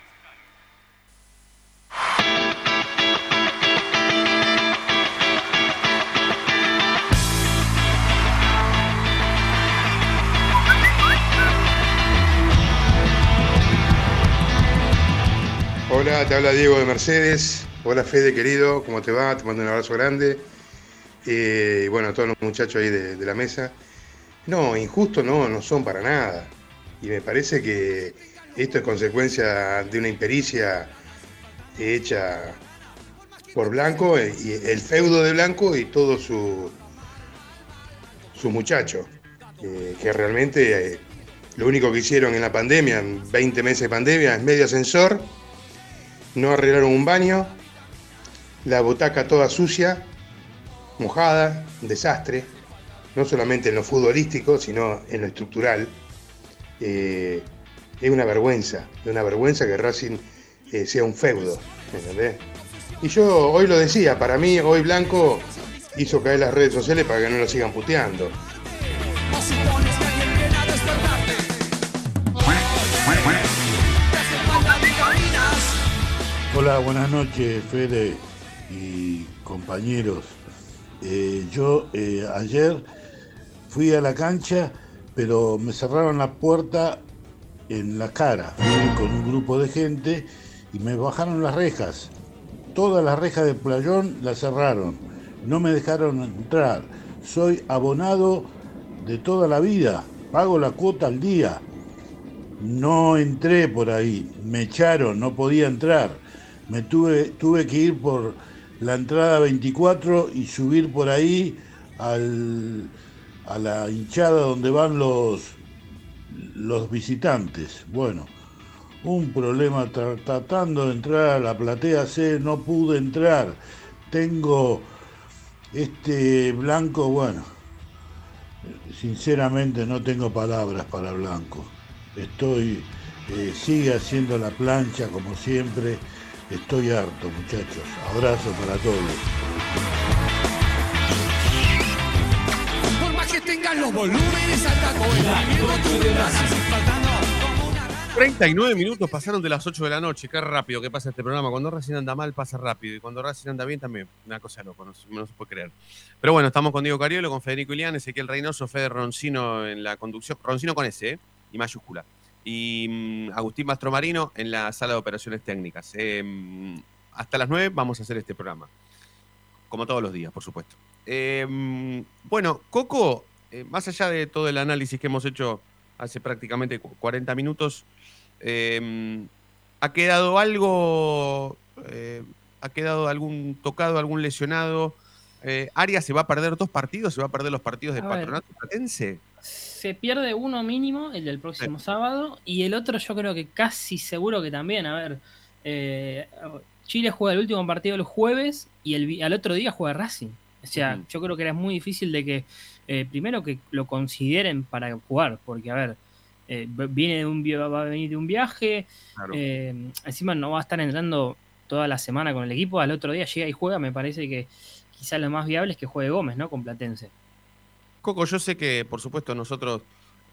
Hola, te habla Diego de Mercedes. Hola Fede, querido, ¿cómo te va? Te mando un abrazo grande. Eh, y bueno, a todos los muchachos ahí de, la mesa. No, injusto no, no son para nada. Y me parece que esto es consecuencia de una impericia hecha por Blanco, eh, y el feudo de Blanco y todo su, su muchacho, que realmente eh, lo único que hicieron en la pandemia, en 20 meses de pandemia, es medio ascensor, no arreglaron un baño, la butaca toda sucia, mojada, desastre, no solamente en lo futbolístico, sino en lo estructural. Eh, es una vergüenza, es una vergüenza que Racing eh, sea un feudo, ¿entendés? Y yo hoy lo decía, para mí hoy Blanco hizo caer las redes sociales para que no lo sigan puteando. Hola, buenas noches, Fede y compañeros. Eh, yo eh, ayer fui a la cancha, pero me cerraron la puerta en la cara. Fui con un grupo de gente y me bajaron las rejas. Todas las rejas del playón las cerraron. No me dejaron entrar. Soy abonado de toda la vida. Pago la cuota al día. No entré por ahí. Me echaron, no podía entrar. Me tuve, tuve que ir por la entrada 24 y subir por ahí al, a la hinchada donde van los, los visitantes. Bueno, un problema tra- tratando de entrar a la platea C, no pude entrar. Tengo este blanco, bueno, sinceramente no tengo palabras para blanco. Estoy, eh, sigue haciendo la plancha como siempre. Estoy harto, muchachos. Abrazo para todos. Por más que tengan los volúmenes alta con el movimiento tú tendrás faltando 39 minutos pasaron de las 8 de la noche. Qué rápido que pasa este programa. Cuando Racing anda mal, pasa rápido. Y cuando Racing anda bien, también. Una cosa loca, no, se- no se puede creer. Pero bueno, estamos con Diego Cariolo, con Federico Ilián, Ezequiel Reynoso, Fede Roncino en la conducción. Roncino con S, ¿eh? Y mayúscula. Y mm, Agustín Mastromarino en la sala de operaciones técnicas. Eh, mm, hasta las 9 vamos a hacer este programa. Como todos los días, por supuesto. Eh, mm, bueno, Coco, eh, más allá de todo el análisis que hemos hecho hace prácticamente cu- 40 minutos, eh, ¿ha quedado algo, eh, ha quedado algún tocado, algún lesionado? Eh, Arias se va a perder dos partidos, se va a perder los partidos de A. Patronato Platense. Se pierde uno mínimo, el del próximo sábado, y el otro yo creo que casi seguro que también. A ver, eh, Chile juega el último partido el jueves y el, al otro día juega Racing. O sea, yo creo que era muy difícil de que, eh, primero que lo consideren para jugar, porque a ver, eh, viene de un, va a venir de un viaje, Claro. eh, encima no va a estar entrando toda la semana con el equipo, al otro día llega y juega, me parece que quizás lo más viable es que juegue Gómez, ¿no? Con Platense. Coco, yo sé que, por supuesto, nosotros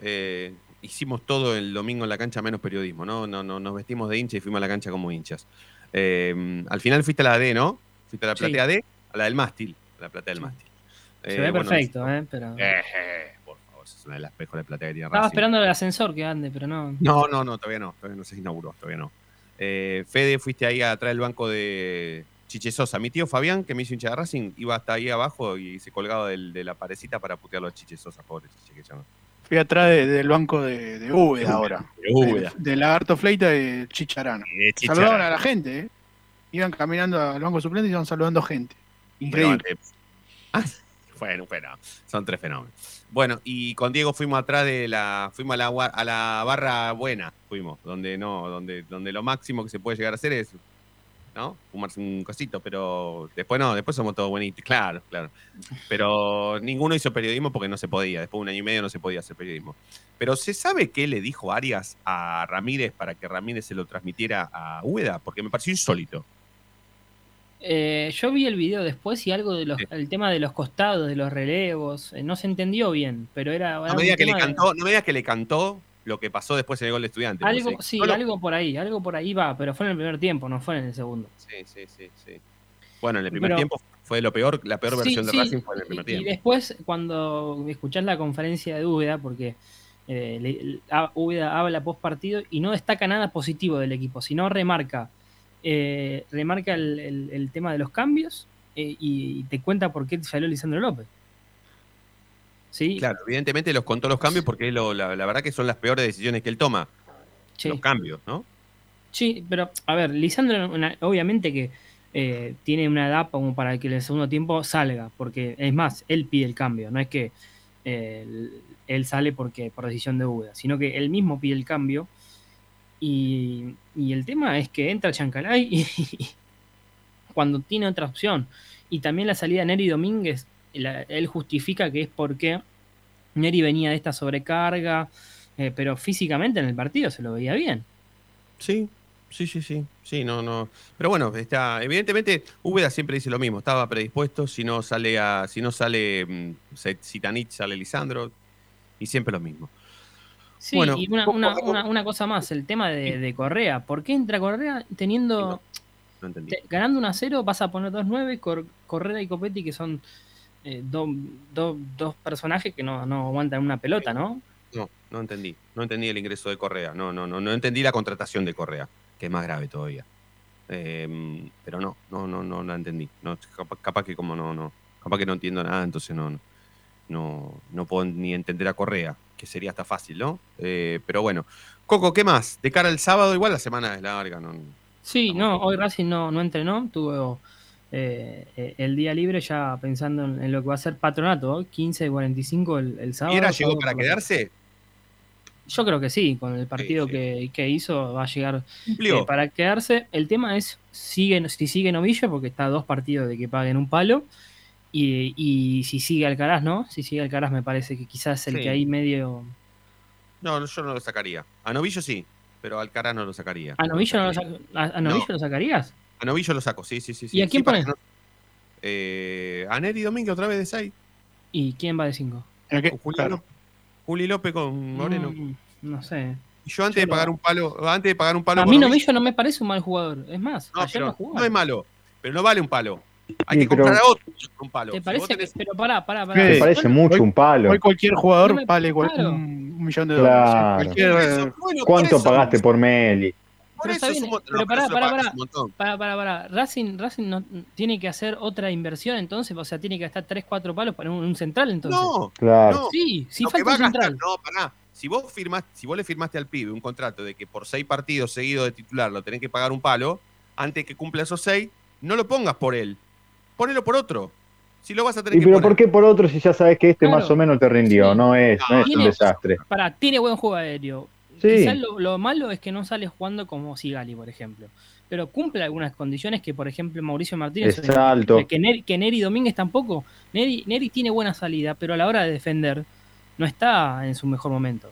eh, hicimos todo el domingo en la cancha menos periodismo, ¿no? No, no nos vestimos de hincha y fuimos a la cancha como hinchas. Eh, al final fuiste a la D, ¿no? Fuiste a la Sí. platea D, a la del mástil, a la platea del mástil. Se Eh, ve bueno, perfecto, ¿eh? Pero... Por favor, es una de las mejores plateas que tiene Estaba Racing. esperando el ascensor que ande, pero no. No, no, no, todavía no, todavía no se inauguró, todavía no. Fede, fuiste ahí atrás del banco de Chiche Sosa. Mi tío Fabián, que me hizo hincha de Racing, iba hasta ahí abajo y se colgaba del- de la parecita para putearlo a Chiche Sosa, pobre Chiche que. Fui atrás de- del banco de, de Úbeda ahora. De Úbeda. De, de Lagarto Fleita y de Chicharano. Chicharano. Saludaban a la gente, ¿eh? Iban caminando al banco suplente y iban saludando gente. Increíble. Bueno, eh, ah, bueno, bueno, son tres fenómenos. Bueno, y con Diego fuimos atrás de la, fuimos a la, a la barra buena, fuimos, donde no, donde, donde lo máximo que se puede llegar a hacer es, ¿no? Fumarse un cosito, pero después no, después somos todos bonitos, claro, claro. Pero ninguno hizo periodismo porque no se podía, después de un año y medio no se podía hacer periodismo. Pero ¿se sabe qué le dijo Arias a Ramírez para que Ramírez se lo transmitiera a Úbeda? Porque me pareció insólito. Eh, yo vi el video después y algo de los, el tema de los costados, de los relevos, eh, no se entendió bien, pero era. era No me digas que le tema de- cantó, no me digas que le cantó lo que pasó después en el gol de estudiante. Algo, sí, algo por ahí, algo por ahí va, pero fue en el primer tiempo, no fue en el segundo. Sí, sí, sí, sí. Bueno, en el primer Pero- tiempo fue lo peor, la peor Sí, versión de sí, Racing fue en el primer y, tiempo. y después, cuando escuchás la conferencia de Úbeda, porque eh, le- a- Úbeda habla post partido y no destaca nada positivo del equipo, sino remarca, eh, remarca el, el- el tema de los cambios eh, y te cuenta por qué salió Lisandro López. ¿Sí? Claro, evidentemente los contó los cambios porque lo- la, la verdad que son las peores decisiones que él toma. Sí. Los cambios, ¿no? Sí, pero a ver, Lisandro una- obviamente que eh, tiene una edad como para que en el segundo tiempo salga, porque es más, él pide el cambio, no es que eh, él, sale porque por decisión de Buda, sino que él mismo pide el cambio y, y el tema es que entra Chancalay (laughs) y, cuando tiene otra opción y también la salida de Neri Domínguez, la- él justifica que es porque Neri venía de esta sobrecarga, eh, pero físicamente en el partido se lo veía bien. Sí, sí, sí, sí. Sí, no, no. Pero bueno, está. Evidentemente, Úbeda siempre dice lo mismo, estaba predispuesto, si no sale a, si no sale mm, Se- Sitanich, sale Lisandro, y siempre lo mismo. Sí, Bueno, y una, cosa más, el tema de, de Correa. ¿Por qué entra Correa teniendo No entendí. te- ganando 1 a 0? Vas a poner 2-9, Cor- Correa y Copetti, que son eh, do- do- dos personajes que no, no aguantan una pelota, ¿no? No, no entendí. No entendí el ingreso de Correa. No, no, no, no entendí la contratación de Correa, que es más grave todavía. Eh, pero no, no, no, no la entendí. No, capaz, capaz que como no, no, capaz que no entiendo nada, entonces no, no, no, no puedo ni entender a Correa, que sería hasta fácil, ¿no? Eh, pero bueno. Coco, ¿qué más? De cara al sábado, igual la semana es larga, ¿no? Sí, no, hoy Racing no, no entrenó, tuvo eh, eh, el día libre ya pensando en, en lo que va a ser patronato, ¿eh? 15 y 45 el, el sábado. ¿Piera llegó para quedarse? Yo creo que sí, con el partido Que, que hizo va a llegar eh, para quedarse. El tema es sigue, si sigue Novillo, porque está a dos partidos de que paguen un palo. Y, y si sigue Alcaraz, ¿no? Si sigue Alcaraz me parece que quizás el Sí. que ahí medio... No, yo no lo sacaría. A Novillo sí, pero Alcaraz no lo sacaría. ¿A Novillo, no lo, sac- a, a Novillo No. lo sacarías? A Novillo lo saco, sí, sí, sí. ¿Y sí. a quién pones? no- Eh, a Neri Domínguez otra vez de 6. ¿Y quién va de 5? Juli, López, Juli López con Moreno. Mm, no sé. Y yo antes Yo de pagar lo- un palo, antes de pagar un palo A mí Novillo- no me parece un mal jugador. Es más, no, ayer pero no jugó. no es malo, pero no vale un palo. Hay Sí, que pero- comprar a otro un palo. ¿Te parece tenés- Pero pará, pará, pará. Me parece mucho un palo. Hoy cualquier jugador No vale un millón de dólares. Claro. Cualquier, Bueno, por ¿Cuánto pagaste por Meli? Por Pero eso bien, pero pará, pará, pará. Para, para, para. Racing, Racing no, tiene que hacer otra inversión entonces, o sea, tiene que gastar 3, 4 palos para un, un central entonces. No, Claro. no. Sí, sí Lo que falta va un gastar, central. no, pará. Si vos, firmaste, si vos le firmaste al pibe un contrato de que por seis partidos seguidos de titular lo tenés que pagar un palo, antes que cumpla esos seis, no lo pongas por él. Ponelo por otro. Si lo vas a tener ¿Y que pero poner. por qué por otro si ya sabes que este Claro. más o menos te rindió? Sí. No es, no es un desastre. Pará, tiene buen juego aéreo. Sí. Quizás lo, lo malo es que no sale jugando como Sigali, por ejemplo. Pero cumple algunas condiciones que, por ejemplo, Mauricio Martínez. Es alto. Que Neri, que Neri Domínguez tampoco. Neri, Neri tiene buena salida, pero a la hora de defender no está en su mejor momento.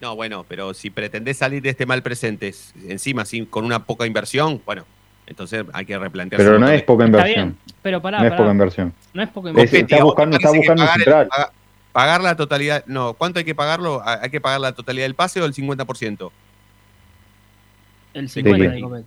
No, bueno, pero si pretendés salir de este mal presente, encima sin, con una poca inversión, bueno, entonces hay que replantearse. Pero no es poca Está inversión. bien, pero pará, No es poca inversión. No es poca inversión. Está ¿a vos te buscando, está buscando un el- central. Pagar la totalidad, no, ¿cuánto hay que pagarlo? ¿Hay que pagar la totalidad del pase o el 50%? El 50 de Sí. Copetti.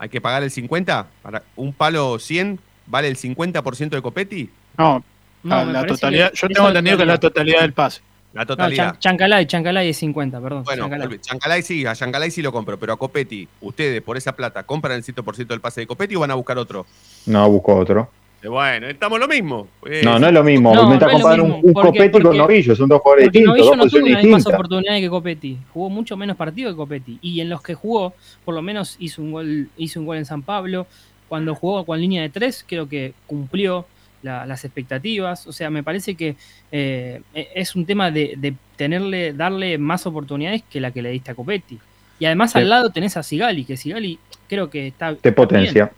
¿Hay que pagar el 50? Para un palo 100 vale el 50% de Copetti? no, No, la, totalidad. que Yo tengo entendido que es la totalidad. del pase. La No, totalidad. Chan- Chancalay, Chancalay es 50, perdón. Bueno, Chancalay. el- Chancalay sí, a Chancalay sí lo compro, pero a Copetti, ¿ustedes por esa plata compran el 100% del pase de Copetti o van a buscar otro? No, busco otro. Bueno, estamos lo mismo. Eh, No, no es lo mismo. No, me está no es lo comparando un, mismo, un porque- Copetti con Novillo, son dos jugadores distintos, Novillo dos no tuvo las mismas oportunidades que Copetti. Jugó mucho menos partidos que Copetti. Y en los que jugó, por lo menos hizo un gol, hizo un gol en San Pablo. Cuando jugó con línea de tres, creo que cumplió la- las expectativas. O sea, me parece que eh, es un tema de, de tenerle, darle más oportunidades que la que le diste a Copetti. Y además Sí. al lado tenés a Sigali, que Sigali creo que está. Te potencia. bien.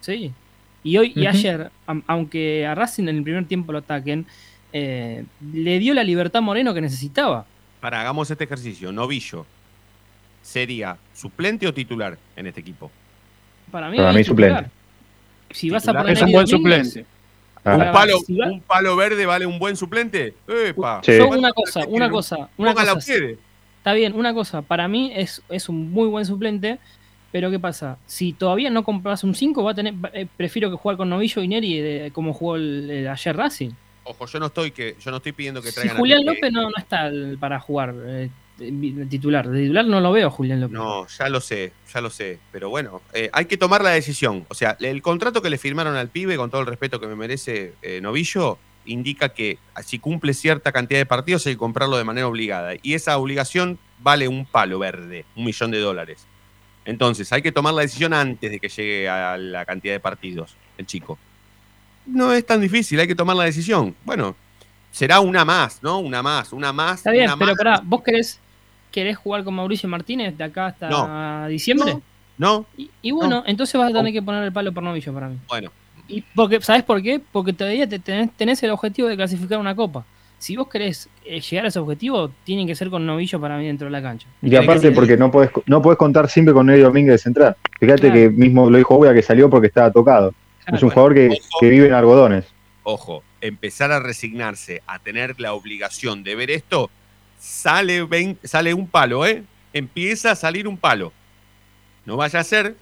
Sí. Y hoy y ayer, aunque a Racing en el primer tiempo lo ataquen, eh, le dio la libertad a Moreno que necesitaba. Para, hagamos este ejercicio. Novillo, ¿sería suplente o titular en este equipo? Para mí, Para mí suplente. Si vas a poner Es un buen Domínguez, suplente. Ah. ¿Un palo, si va- ¿Un palo verde vale un buen suplente? ¡Epa! Sí. Yo una cosa, una cosa, una cosa. está bien, una cosa, para mí es, es un muy buen suplente, pero ¿qué pasa? Si todavía no compras un 5, va a tener, eh, prefiero que jugar con Novillo y Neri de- como jugó el, el ayer Racing. Ojo, yo no estoy que yo no estoy pidiendo que Si traigan a Julián Piqué. López no, no está para jugar eh, titular. De titular no lo veo, Julián López. No, ya lo sé, ya lo sé. Pero bueno, eh, hay que tomar la decisión. O sea, el contrato que le firmaron al pibe, con todo el respeto que me merece eh, Novillo, indica que si cumple cierta cantidad de partidos hay que comprarlo de manera obligada. Y esa obligación vale un palo verde, un millón de dólares. Entonces, hay que tomar la decisión antes de que llegue a la cantidad de partidos, el chico. No es tan difícil, hay que tomar la decisión. Bueno, será una más, ¿no? Una más, una más. Está bien, una pero más. pará, ¿vos querés, querés jugar con Mauricio Martínez de acá hasta diciembre? No. Y bueno, entonces vas a tener que poner el palo por novillo para mí. Bueno, Y porque, ¿Sabes por qué? Porque todavía te tenés, tenés el objetivo de clasificar una copa. Si vos querés eh, llegar a ese objetivo, tienen que ser con novillo para mí dentro de la cancha. Y aparte, porque no podés, no podés contar siempre con Neri Domínguez de central. Fíjate Claro. que mismo lo dijo Uya que salió porque estaba tocado. es un jugador que, que vive en algodones. ojo, empezar a resignarse a tener la obligación de ver esto, sale, sale un palo, ¿eh? Empieza a salir un palo. No vaya a ser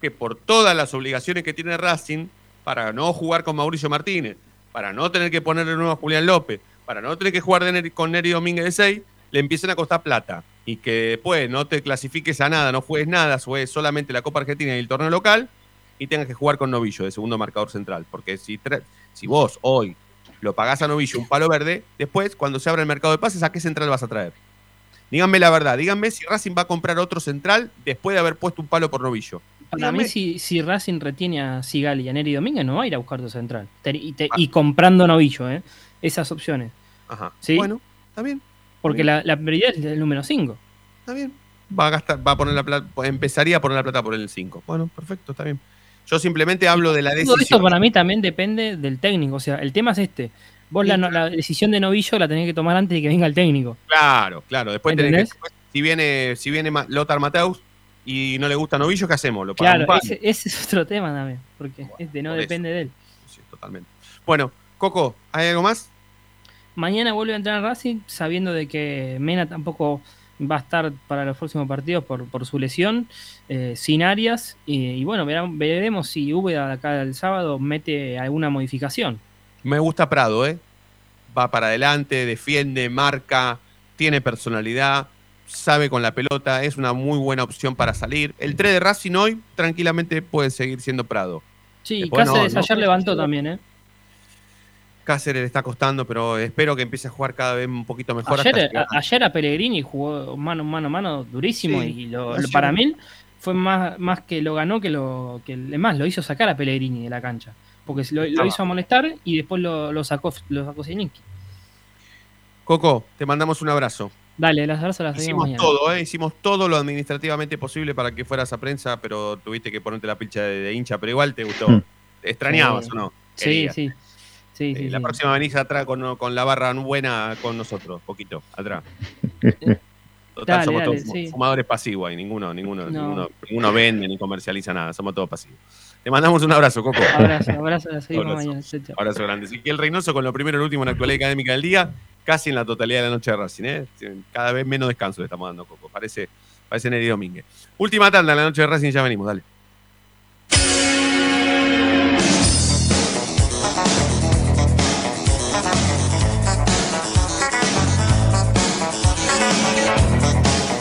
que por todas las obligaciones que tiene Racing, para no jugar con Mauricio Martínez, para no tener que ponerle nuevo a Julián López, para no tener que jugar de Neri- con Neri Domínguez de 6, le empiecen a costar plata. Y que después no te clasifiques a nada, no juegues nada, juegues solamente la Copa Argentina y el torneo local, y tengas que jugar con Novillo de segundo marcador central. Porque si, si vos hoy lo pagás a Novillo un palo verde, después, cuando se abra el mercado de pases, ¿a qué central vas a traer? Díganme la verdad, díganme si Racing va a comprar otro central después de haber puesto un palo por Novillo. Para mí, si, si Racing retiene a Sigali y a Neri Domínguez, no va a ir a buscar tu central. Y, Ah. te- y comprando novillo, ¿eh? Esas opciones. Ajá. ¿Sí? Bueno, está bien. Porque la, la prioridad es el número 5. Está bien. Va a gastar, va a poner la plata, empezaría a poner la plata por el 5. Bueno, perfecto, está bien. Yo simplemente hablo de la Todo decisión. esto para mí también depende del técnico. O sea, el tema es este. Vos la, no- la decisión de novillo la tenés que tomar antes de que venga el técnico. Claro, claro. Después tenés que, si viene, si viene Lothar Mateus y no le gusta Novillo, ¿qué hacemos? Lo Claro, ese, ese es otro tema también. Porque este no por eso. depende de él. Sí, totalmente. Bueno, Coco, ¿hay algo más? Mañana vuelve a entrar en Racing sabiendo de que Mena tampoco va a estar para los próximos partidos por, por su lesión, eh, sin Arias. Y, y bueno, veremos si Úbeda de acá el sábado mete alguna modificación. Me gusta Prado, ¿eh? Va para adelante, defiende, marca, tiene personalidad, sabe con la pelota, es una muy buena opción para salir. El 3 de Racing hoy tranquilamente puede seguir siendo Prado. Sí, Después no, Cáceres no. ayer levantó también, ¿eh? Cáceres le está costando, pero espero que empiece a jugar cada vez un poquito mejor. Ayer, llegar. a- ayer a Pellegrini jugó mano mano a mano durísimo Sí, y lo, para mí fue más, más que lo ganó que lo que más lo hizo sacar a Pellegrini de la cancha porque lo, lo Estaba. hizo amonestar y después lo, lo sacó lo sacó Zielinski. Coco, te mandamos un abrazo. Dale, las abrazos las Hicimos mañana. todo, ¿eh? hicimos todo lo administrativamente posible para que fueras a prensa, pero tuviste que ponerte la pilcha de, de hincha, pero igual te gustó. ¿Te extrañabas Sí. o no? Querías. sí. Sí, sí, Eh, la sí. próxima venís atrás con, con la barra buena con nosotros, poquito, atrás. (laughs) Total, Dale, somos dale, todos fumadores pasivos ahí, ninguno, ninguno, No. ninguno, ninguno vende ni comercializa nada, somos todos pasivos. Te mandamos un abrazo, Coco. Abrazo, abrazo, (laughs) seguimos Abrazo. mañana. Abrazo grande. Ezequiel Reynoso con lo primero y lo último en la actualidad académica del día, casi en la totalidad de la noche de Racing. ¿eh? Cada vez menos descanso le estamos dando, Coco. Parece, parece Neri Domínguez. Última tanda en la noche de Racing, ya venimos, dale.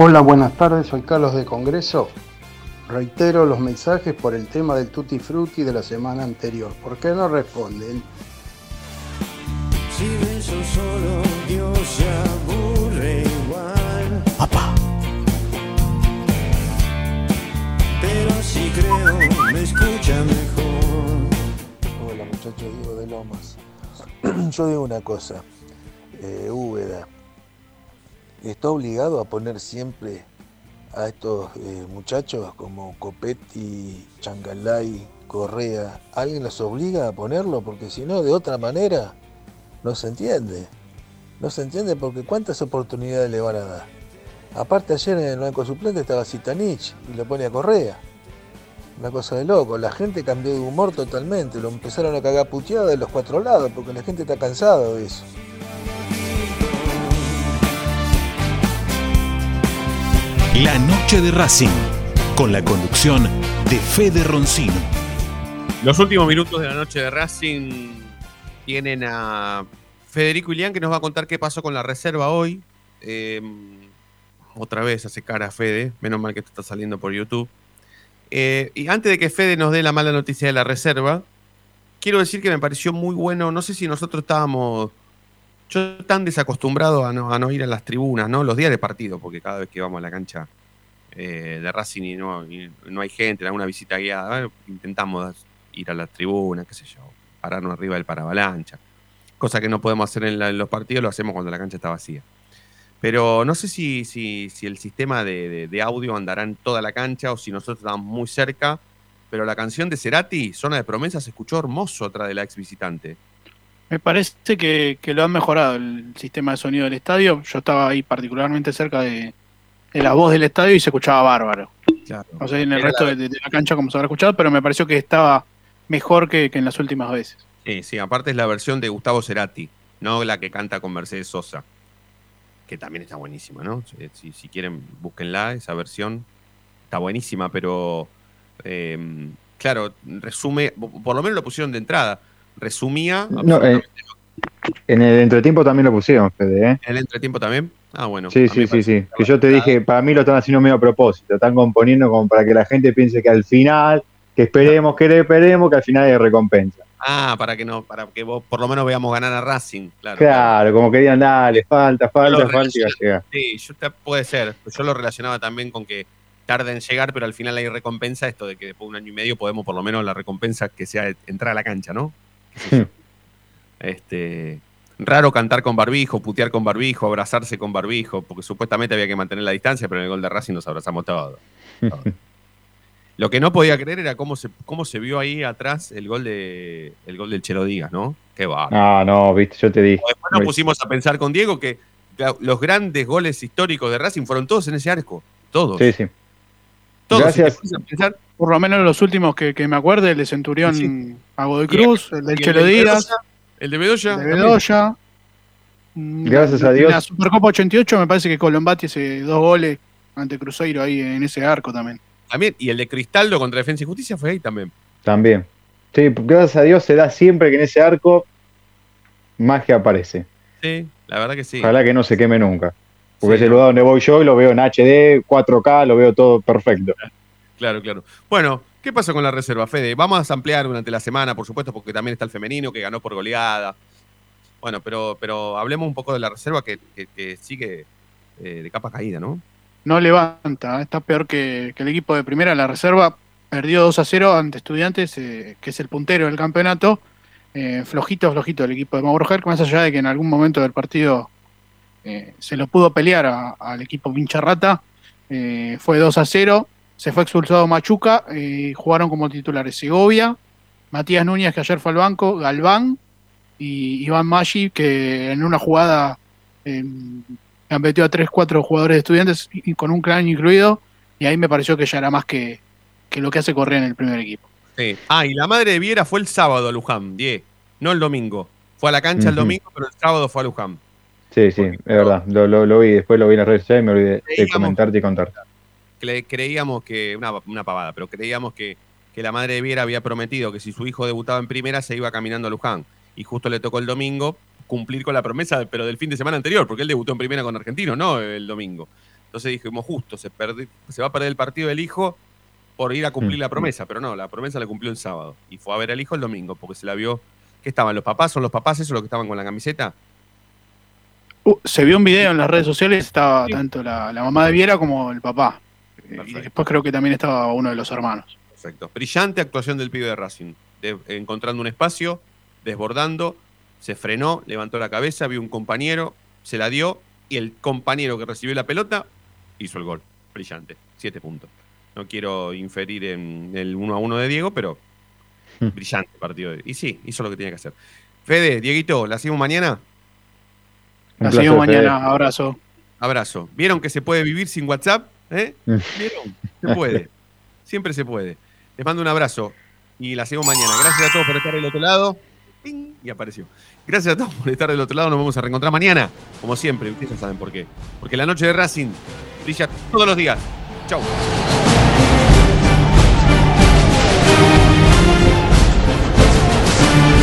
Hola, buenas tardes, soy Carlos de Congreso. Reitero los mensajes por el tema del Tutti Frutti de la semana anterior. ¿Por qué no responden? Si beso solo, Dios se aburre igual. Papá. Pero si creo, me escucha mejor. Hola muchachos, Diego de Lomas. (clears throat) Yo digo una cosa, eh, Úbeda, está obligado a poner siempre a estos eh, muchachos como Copetti, Changalay, Correa, ¿alguien los obliga a ponerlo? Porque si no, de otra manera, no se entiende. No se entiende porque cuántas oportunidades le van a dar. Aparte ayer en el banco suplente estaba Zitanich y le pone a Correa. Una cosa de loco, la gente cambió de humor totalmente, lo empezaron a cagar puteada de los cuatro lados porque la gente está cansada de eso. La noche de Racing, con la conducción de Fede Roncino. Los últimos minutos de la noche de Racing tienen a Federico Ilián que nos va a contar qué pasó con la reserva hoy. Eh, otra vez hace cara a Fede, menos mal que esto está saliendo por YouTube. Eh, y antes de que Fede nos dé la mala noticia de la reserva, quiero decir que me pareció muy bueno, no sé si nosotros estábamos yo tan desacostumbrado a no, a no ir a las tribunas, ¿no? Los días de partido, porque cada vez que vamos a la cancha eh, de Racing y no, no hay gente, alguna visita guiada, bueno, intentamos ir a las tribunas, qué sé yo, pararnos arriba del paravalancha. Cosa que no podemos hacer en, la- en los partidos, lo hacemos cuando la cancha está vacía. Pero no sé si, si, si el sistema de, de- de audio andará en toda la cancha o si nosotros estamos muy cerca. Pero la canción de Cerati, Zona de Promesas, se escuchó hermoso atrás de la ex visitante. Me parece que, que lo han mejorado el sistema de sonido del estadio. Yo estaba ahí particularmente cerca de, de la voz del estadio y se escuchaba bárbaro. Claro. No sé en el Era resto la- de, de la cancha como se habrá escuchado, pero me pareció que estaba mejor que, que en las últimas veces. Sí, sí, aparte es la versión de Gustavo Cerati, no la que canta con Mercedes Sosa, que también está buenísima, ¿no? Si, si- si quieren, búsquenla, esa versión. Está buenísima, pero eh, claro, resume, por lo menos lo pusieron de entrada, resumía No, eh, en el entretiempo también lo pusieron, Fede, ¿eh? el entretiempo también. Ah, bueno. Sí, sí, sí, sí. Que yo te dije, para mí lo están haciendo medio a propósito, están componiendo como para que la gente piense que al final, que esperemos, que esperemos, que al final hay recompensa. Ah, para que no, para que vos por lo menos veamos ganar a Racing, claro. Claro, como querían, dale, falta, falta, falta y va a llegar. Sí, yo puede ser. Yo lo relacionaba también con que tarda en llegar, pero al final hay recompensa, esto de que después de un año y medio podemos por lo menos la recompensa que sea entrar a la cancha, ¿no? Yo. Este, raro cantar con barbijo, putear con barbijo, abrazarse con barbijo, porque supuestamente había que mantener la distancia, pero en el gol de Racing nos abrazamos todos. todos. (laughs) Lo que no podía creer era cómo se, cómo se vio ahí atrás el gol de el gol del Chelo Díaz, ¿no? Qué va. No, no, viste, yo te dije. Después nos pusimos a pensar con Diego que los grandes goles históricos de Racing fueron todos en ese arco. Todos. Sí, sí. Todos. Gracias. Si pensar, Por lo menos los últimos que, que me acuerde, el de Centurión a Godoy Y el- Cruz, el del Chelo de Díaz, el de Bedoya. el de. Bedoya. Gracias a en Dios. La Supercopa 88 me parece que Colombati hace dos goles ante Cruzeiro ahí en ese arco también. También. Y el de Cristaldo contra Defensa y Justicia fue ahí también. También. Sí, gracias a Dios se da siempre que en ese arco magia aparece. Sí, la verdad que sí. Ojalá que no se queme nunca. Porque Sí, es el lugar donde voy yo y lo veo en HD, 4K, lo veo todo perfecto. (laughs) Claro, claro. Bueno, ¿qué pasó con la reserva, Fede? Vamos a ampliar durante la semana, por supuesto, porque también está el femenino que ganó por goleada. Bueno, pero, pero hablemos un poco de la reserva que, sigue eh, de capa caída, ¿no? No levanta, ¿eh? está peor que, el equipo de primera. La reserva perdió 2 a 0 ante Estudiantes, eh, que es el puntero del campeonato. Flojito, flojito el equipo de Mauro Herc, más allá de que en algún momento del partido se lo pudo pelear al equipo Pincharrata. Fue 2 a 0. Se fue expulsado Machuca. eh, jugaron como titulares Segovia, Matías Núñez, que ayer fue al banco, Galván y Iván Maggi, que en una jugada eh, metió a 3-4 jugadores de estudiantes y, con un clan incluido. Y ahí me pareció que ya era más que, que lo que hace Correa en el primer equipo. Sí. Ah, y la madre de Viera fue el sábado a Luján, 10, no el domingo. Fue a la cancha el domingo, pero el sábado fue a Luján. Sí, sí, es verdad. Lo, lo, lo vi, después lo vi en las redes sociales y me olvidé de comentarte y contarte. Cre- creíamos que, una, una pavada, pero creíamos que, que la madre de Viera había prometido que si su hijo debutaba en primera se iba caminando a Luján. Y justo le tocó el domingo cumplir con la promesa, pero del fin de semana anterior, porque él debutó en primera con Argentino, no el domingo. Entonces dijimos, justo, se, perdi- se va a perder el partido del hijo por ir a cumplir Mm. la promesa, pero no, la promesa la cumplió el sábado. Y fue a ver al hijo el domingo, porque se la vio. ¿Qué estaban? ¿Los papás? ¿Son los papás esos los que estaban con la camiseta? Uh, se vio un video en las redes sociales, estaba tanto la, la mamá de Viera como el papá. Eh, y después creo que también estaba uno de los hermanos. Perfecto. Brillante actuación del pibe de Racing. de- encontrando un espacio, desbordando, se frenó, levantó la cabeza, vio un compañero, se la dio y el compañero que recibió la pelota hizo el gol. Brillante. Siete puntos. No quiero inferir en el 1 a 1 de Diego, pero brillante partido. de- Y sí, hizo lo que tenía que hacer. Fede, Dieguito, ¿la hacemos mañana? La Fede. mañana, abrazo. Abrazo. ¿Vieron que se puede vivir sin WhatsApp? ¿Eh? ¿Vieron? Se puede. Siempre se puede. Les mando un abrazo y la seguimos mañana. Gracias a todos por estar del otro lado. ¡Ping! Y apareció. Gracias a todos por estar del otro lado. Nos vamos a reencontrar mañana, como siempre. Ustedes ya saben por qué. Porque la noche de Racing brilla todos los días. Chau.